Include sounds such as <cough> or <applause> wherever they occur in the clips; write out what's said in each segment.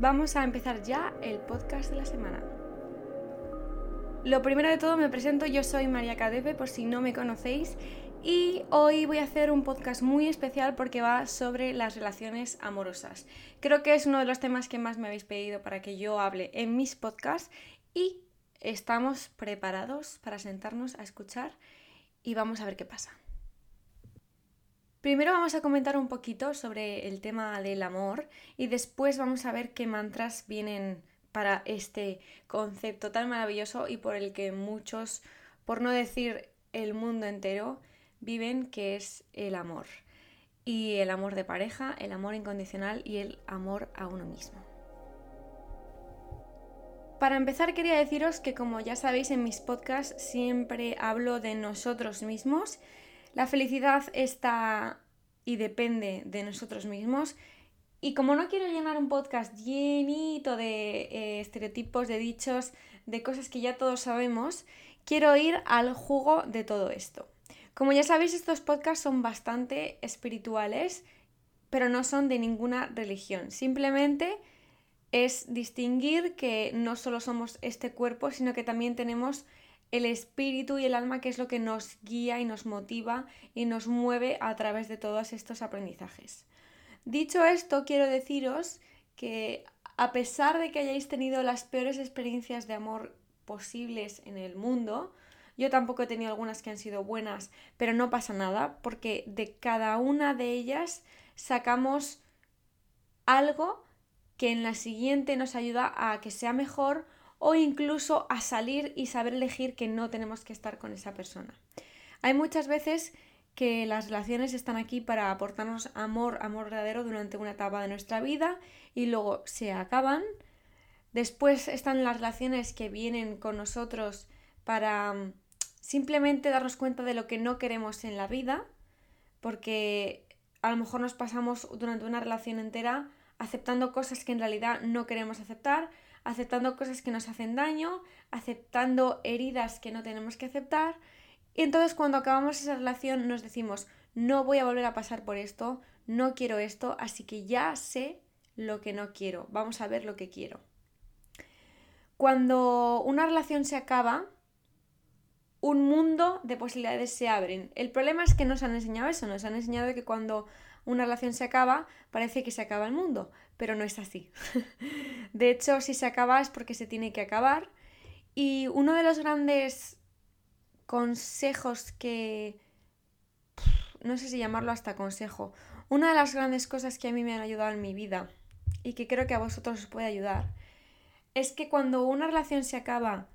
Vamos a empezar ya el podcast de la semana. Lo primero de todo me presento, yo soy María Cadepe por si no me conocéis y hoy voy a hacer un podcast muy especial porque va sobre las relaciones amorosas. Creo que es uno de los temas que más me habéis pedido para que yo hable en mis podcasts y estamos preparados para sentarnos a escuchar y vamos a ver qué pasa. Primero vamos a comentar un poquito sobre el tema del amor y después vamos a ver qué mantras vienen para este concepto tan maravilloso y por el que muchos, por no decir el mundo entero, viven, que es el amor. Y el amor de pareja, el amor incondicional y el amor a uno mismo. Para empezar quería deciros que como ya sabéis en mis podcasts siempre hablo de nosotros mismos. La felicidad está y depende de nosotros mismos y como no quiero llenar un podcast llenito de eh, estereotipos, de dichos, de cosas que ya todos sabemos, quiero ir al jugo de todo esto. Como ya sabéis, estos podcasts son bastante espirituales, pero no son de ninguna religión. Simplemente es distinguir que no solo somos este cuerpo, sino que también tenemos el espíritu y el alma, que es lo que nos guía y nos motiva y nos mueve a través de todos estos aprendizajes. Dicho esto, quiero deciros que a pesar de que hayáis tenido las peores experiencias de amor posibles en el mundo, yo tampoco he tenido algunas que han sido buenas, pero no pasa nada, porque de cada una de ellas sacamos algo que en la siguiente nos ayuda a que sea mejor o incluso a salir y saber elegir que no tenemos que estar con esa persona. Hay muchas veces que las relaciones están aquí para aportarnos amor, amor verdadero durante una etapa de nuestra vida y luego se acaban. Después están las relaciones que vienen con nosotros para mm, simplemente darnos cuenta de lo que no queremos en la vida, porque a lo mejor nos pasamos durante una relación entera aceptando cosas que en realidad no queremos aceptar, aceptando cosas que nos hacen daño, aceptando heridas que no tenemos que aceptar y entonces cuando acabamos esa relación nos decimos, no voy a volver a pasar por esto, no quiero esto, así que ya sé lo que no quiero, vamos a ver lo que quiero. Cuando una relación se acaba, un mundo de posibilidades se abren. El problema es que nos han enseñado eso, nos han enseñado que cuando una relación se acaba, parece que se acaba el mundo, pero no es así. <laughs> de hecho, si se acaba es porque se tiene que acabar. Y uno de los grandes consejos que... No sé si llamarlo hasta consejo. Una de las grandes cosas que a mí me han ayudado en mi vida y que creo que a vosotros os puede ayudar es que cuando una relación se acaba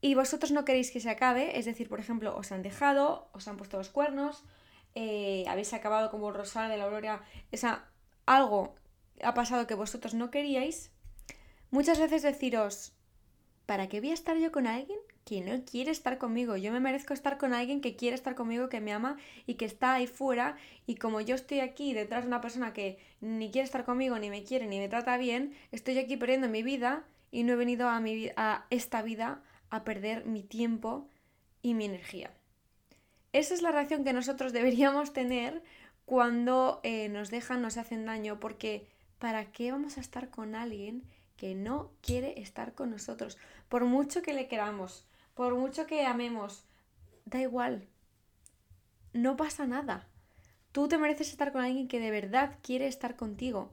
y vosotros no queréis que se acabe, es decir, por ejemplo, os han dejado, os han puesto los cuernos, eh, habéis acabado como el rosal de la aurora, esa, algo ha pasado que vosotros no queríais, muchas veces deciros, ¿para qué voy a estar yo con alguien que no quiere estar conmigo. Yo me merezco estar con alguien que quiere estar conmigo, que me ama y que está ahí fuera. Y como yo estoy aquí detrás de una persona que ni quiere estar conmigo, ni me quiere, ni me trata bien, estoy aquí perdiendo mi vida y no he venido a, mi, esta vida a perder mi tiempo y mi energía. Esa es la reacción que nosotros <laughs> deberíamos tener cuando eh, nos dejan, nos hacen daño, porque ¿para qué vamos a estar con alguien que no quiere estar con nosotros? Por mucho que le queramos, por mucho que amemos, da igual. No pasa nada. Tú te mereces estar con alguien que de verdad quiere estar contigo.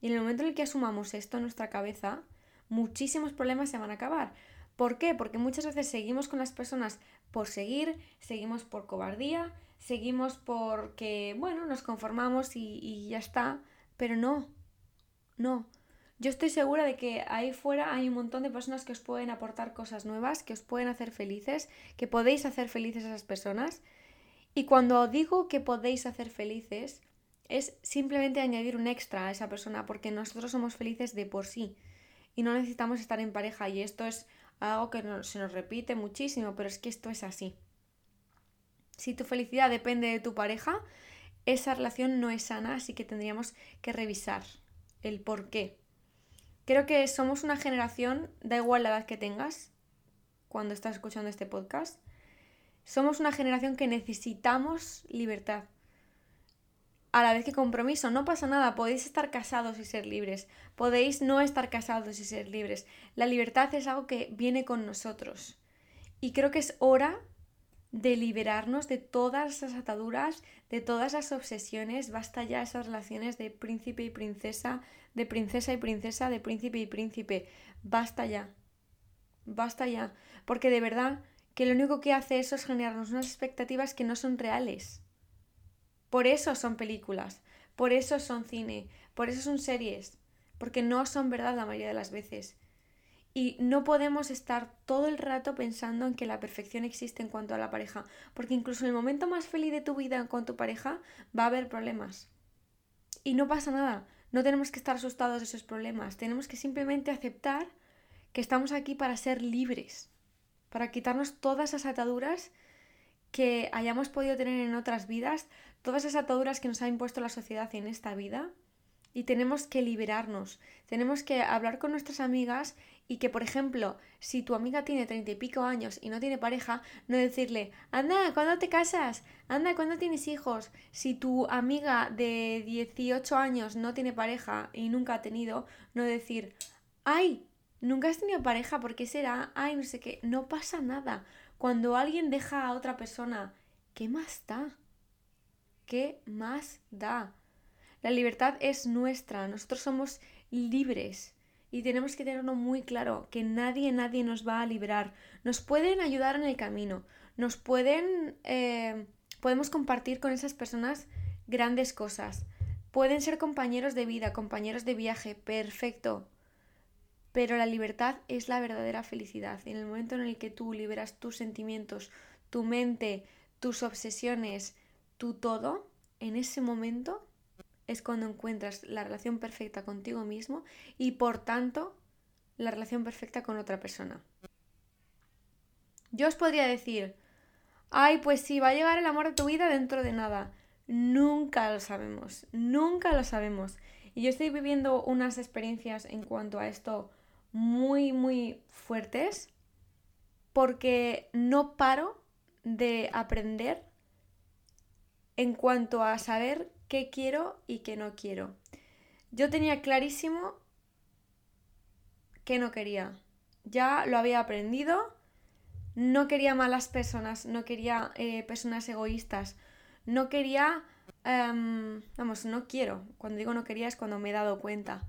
Y en el momento en el que asumamos esto en nuestra cabeza, muchísimos problemas se van a acabar. ¿Por qué? Porque muchas veces seguimos con las personas por seguir, seguimos por cobardía, seguimos porque, bueno, nos conformamos y, y ya está. Pero no, no. Yo estoy segura de que ahí fuera hay un montón de personas que os pueden aportar cosas nuevas, que os pueden hacer felices, que podéis hacer felices a esas personas. Y cuando digo que podéis hacer felices, es simplemente añadir un extra a esa persona, porque nosotros somos felices de por sí y no necesitamos estar en pareja. Y esto es algo que se nos repite muchísimo, pero es que esto es así. Si tu felicidad depende de tu pareja, esa relación no es sana, así que tendríamos que revisar el por qué. Creo que somos una generación, da igual la edad que tengas, cuando estás escuchando este podcast, somos una generación que necesitamos libertad. a la vez que compromiso. No pasa nada, podéis estar casados y ser libres, podéis no estar casados y ser libres. La libertad es algo que viene con nosotros. Y creo que es hora de liberarnos de todas esas ataduras, de todas las obsesiones, basta ya esas relaciones de príncipe y princesa, de princesa y princesa, de príncipe y príncipe, basta ya, basta ya, porque de verdad que lo único que hace eso es generarnos unas expectativas que no son reales. Por eso son películas, por eso son cine, por eso son series, porque no son verdad la mayoría de las veces. Y no podemos estar todo el rato pensando en que la perfección existe en cuanto a la pareja, porque incluso en el momento más feliz de tu vida con tu pareja va a haber problemas. Y no pasa nada, no tenemos que estar asustados de esos problemas, tenemos que simplemente aceptar que estamos aquí para ser libres, para quitarnos todas esas ataduras que hayamos podido tener en otras vidas, todas esas ataduras que nos ha impuesto la sociedad en esta vida y tenemos que liberarnos. Tenemos que hablar con nuestras amigas y que, por ejemplo, si tu amiga tiene treinta y pico años y no tiene pareja, no decirle, anda, ¿cuándo te casas? Anda, ¿cuándo tienes hijos? Si tu amiga de 18 años no tiene pareja y nunca ha tenido, no decir, ay, nunca has tenido pareja, ¿por qué será? Ay, no sé qué, no pasa nada. Cuando alguien deja a otra persona, ¿qué más da? ¿Qué más da? La libertad es nuestra, nosotros somos libres y tenemos que tenerlo muy claro, que nadie, nadie nos va a liberar. Nos pueden ayudar en el camino, nos pueden, eh, podemos compartir con esas personas grandes cosas. Pueden ser compañeros de vida, compañeros de viaje, perfecto. Pero la libertad es la verdadera felicidad. En el momento en el que tú liberas tus sentimientos, tu mente, tus obsesiones, tu todo, en ese momento es cuando encuentras la relación perfecta contigo mismo y por tanto la relación perfecta con otra persona. Yo os podría decir, ay, pues sí, va a llegar el amor de tu vida dentro de nada. Nunca lo sabemos, nunca lo sabemos. Y yo estoy viviendo unas experiencias en cuanto a esto muy, muy fuertes porque no paro de aprender en cuanto a saber qué quiero y qué no quiero. Yo tenía clarísimo que no quería. Ya lo había aprendido. No quería malas personas, no quería eh, personas egoístas, no quería... Em, vamos, no quiero. Cuando digo no quería es cuando me he dado cuenta.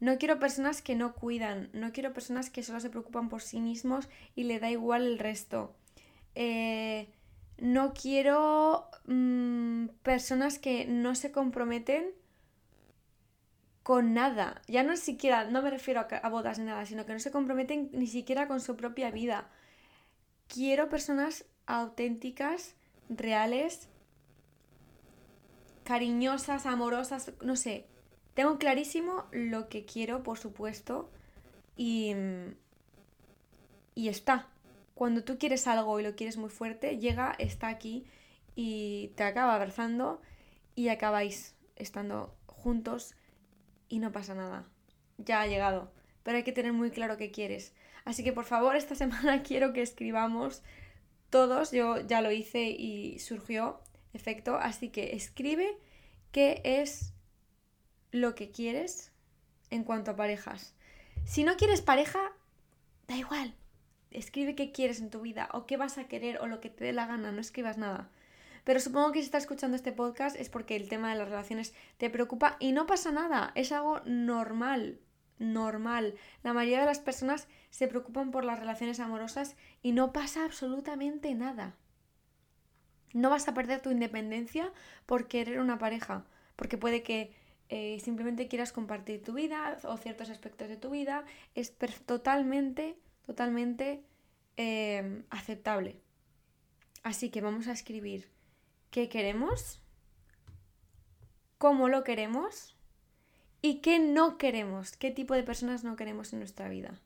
No quiero personas que no cuidan, no quiero personas que solo se preocupan por sí mismos y le da igual el resto. Eh, no quiero mm, personas que no se comprometen con nada. Ya no siquiera, no me refiero a, a, bodas ni nada, sino que no se comprometen ni siquiera con su propia vida. Quiero personas auténticas, reales, cariñosas, amorosas, no sé. Tengo clarísimo lo que quiero, por supuesto, y, y está cuando tú quieres algo y lo quieres muy fuerte, llega, está aquí y te acaba abrazando y acabáis estando juntos y no pasa nada. Ya ha llegado, pero hay que tener muy claro qué quieres. Así que por favor, esta <laughs> semana quiero que escribamos todos, yo ya lo hice y surgió efecto, así que escribe qué es lo que quieres en cuanto a parejas. Si no quieres pareja, da igual, escribe qué quieres en tu vida o qué vas a querer o lo que te dé la gana, no escribas nada. Pero supongo que si estás escuchando este podcast es porque el tema de las relaciones te preocupa y no pasa nada, es algo normal, normal. La mayoría de las personas se preocupan por las relaciones amorosas y no pasa absolutamente nada. No vas a perder tu independencia por querer una pareja, porque puede que eh, simplemente quieras compartir tu vida o ciertos aspectos de tu vida. Es totalmente totalmente em, aceptable. Así que vamos a escribir qué queremos, cómo lo queremos y qué no queremos, qué tipo de personas no queremos en nuestra vida.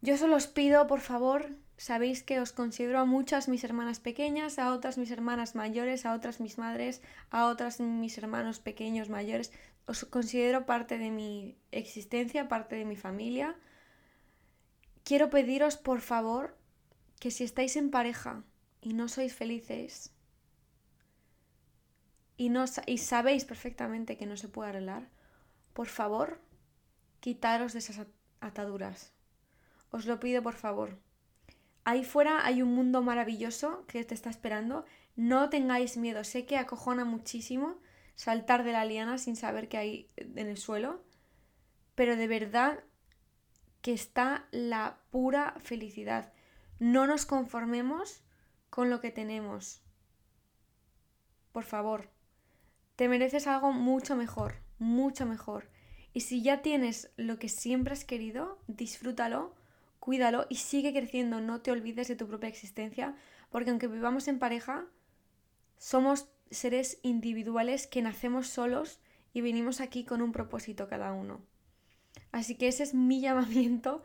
Yo solo os pido, por favor, sabéis que os considero a muchas mis hermanas pequeñas, a otras mis hermanas mayores, a otras mis madres, a otras mis hermanos pequeños mayores. Os considero parte de mi existencia, parte de mi familia quiero pediros por favor que si estáis en pareja y no sois felices, y, no, y sabéis perfectamente que no se puede arreglar, por favor, quitaros de esas ataduras. Os lo pido por favor. Ahí fuera hay un mundo maravilloso que te está esperando. No tengáis miedo. Sé que acojona muchísimo saltar de la liana sin saber qué hay en el suelo. Pero de verdad que está la pura felicidad. No nos conformemos con lo que tenemos. Por favor, te mereces algo mucho mejor, mucho mejor. Y si ya tienes lo que siempre has querido, disfrútalo, cuídalo y sigue creciendo. No te olvides de tu propia existencia, porque aunque vivamos en pareja, somos seres individuales que nacemos solos y venimos aquí con un propósito cada uno. Así que ese es mi <laughs> llamamiento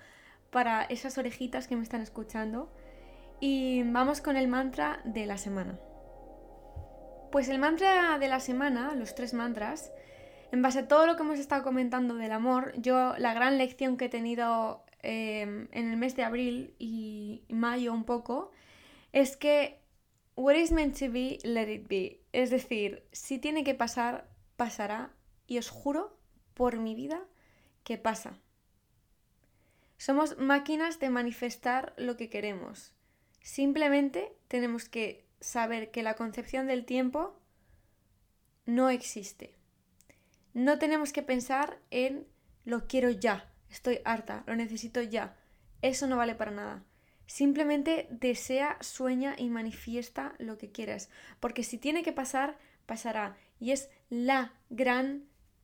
para esas orejitas que me están escuchando. Y vamos con el mantra de la semana. Pues el mantra de la semana, los tres mantras, en base a todo lo que hemos estado comentando del amor, yo la gran lección que he tenido em, en el mes de abril y mayo un poco, es que what is meant to be, let it be. Es decir, si tiene que pasar, pasará. Y os juro por mi vida que pasa. Somos máquinas de manifestar lo que queremos. Simplemente tenemos que saber que la concepción del tiempo no existe. No tenemos que pensar en lo quiero ya, estoy harta, lo necesito ya. Eso no vale para nada. Simplemente desea, sueña y manifiesta lo que quieras. Porque si tiene que pasar, pasará. Y es la gran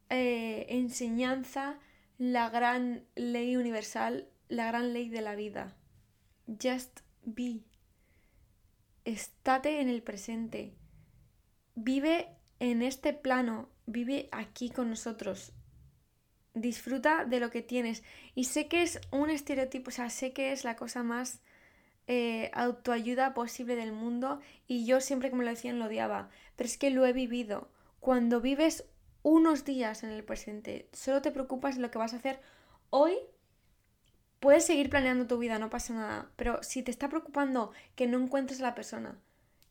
eh, enseñanza, la gran ley universal, la gran ley de la vida. Just be. Estate en el presente. Vive en este plano vive aquí con nosotros. Disfruta de lo que tienes. Y sé que es un estereotipo, o sea, sé que es la cosa más eh, autoayuda posible del mundo y yo siempre que me lo decían lo odiaba. Pero es que lo he vivido. Cuando vives unos días en el presente, solo te preocupas de lo que vas a hacer hoy, puedes seguir planeando tu vida, no pasa nada. Pero si te está preocupando que no encuentres a la persona,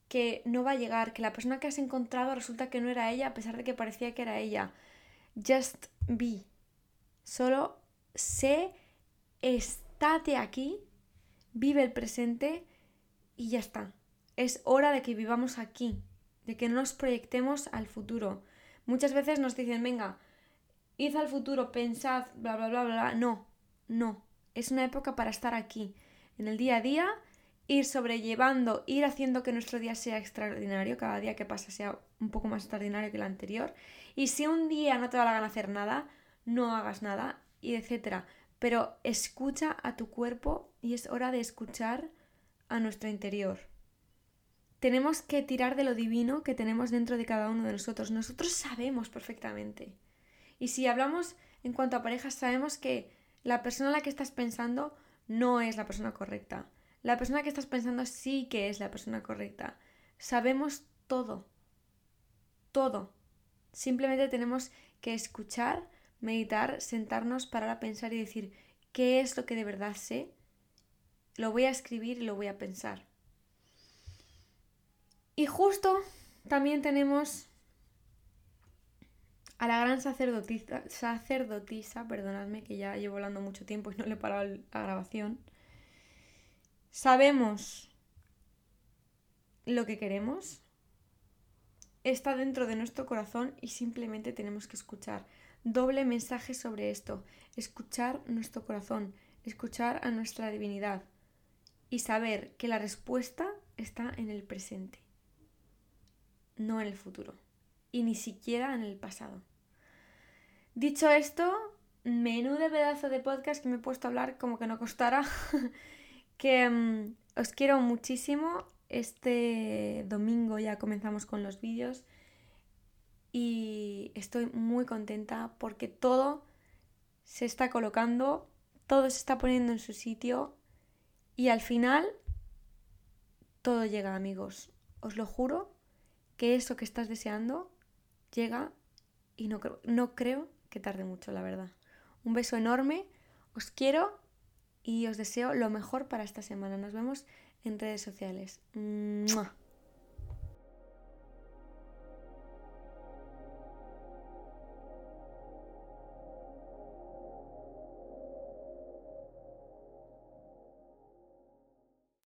que no va a llegar, que la persona que has encontrado resulta que no era ella a pesar de que parecía que era ella. Just be. Solo sé, estate aquí, vive el presente y ya está. Es hora de que vivamos aquí, de que no nos proyectemos al futuro. Muchas veces nos dicen, venga, id al futuro, pensad, bla, bla, bla, bla. No, no. Es una época para estar aquí, en el día a día ir sobrellevando, ir haciendo que nuestro día sea extraordinario, cada día que pasa sea un poco más extraordinario que el anterior. Y si un día no te da la gana hacer nada, no hagas nada, y etcétera. Pero escucha a tu cuerpo y es hora de escuchar a nuestro interior. Tenemos que tirar de lo divino que tenemos dentro de cada uno de nosotros. Nosotros sabemos perfectamente. Y si hablamos en cuanto a parejas, sabemos que la persona en la que estás pensando no es la persona correcta la persona que estás pensando sí que es la persona correcta. Sabemos todo. Todo. Simplemente tenemos que escuchar, meditar, sentarnos, parar a pensar y decir, ¿qué es lo que de verdad sé? Lo voy a escribir y lo voy a pensar. Y justo también tenemos a la gran sacerdotisa, sacerdotisa, perdonadme que ya llevo hablando mucho tiempo y no le he parado la grabación, Sabemos lo que queremos, está dentro de nuestro corazón y simplemente tenemos que escuchar. Doble mensaje sobre esto, escuchar nuestro corazón, escuchar a nuestra divinidad y saber que la respuesta está en el presente, no en el futuro y ni siquiera en el pasado. Dicho esto, menú de pedazo de podcast que me he puesto a hablar como que no costara. <laughs> que mm, os quiero muchísimo. Este domingo ya comenzamos con los vídeos y estoy muy contenta porque todo se está colocando, todo se está poniendo en su sitio y al final todo llega amigos. Os lo juro que eso que estás deseando llega y no creo, no creo que tarde mucho, la verdad. Un beso enorme, os quiero y os deseo lo mejor para esta semana. Nos vemos en redes sociales.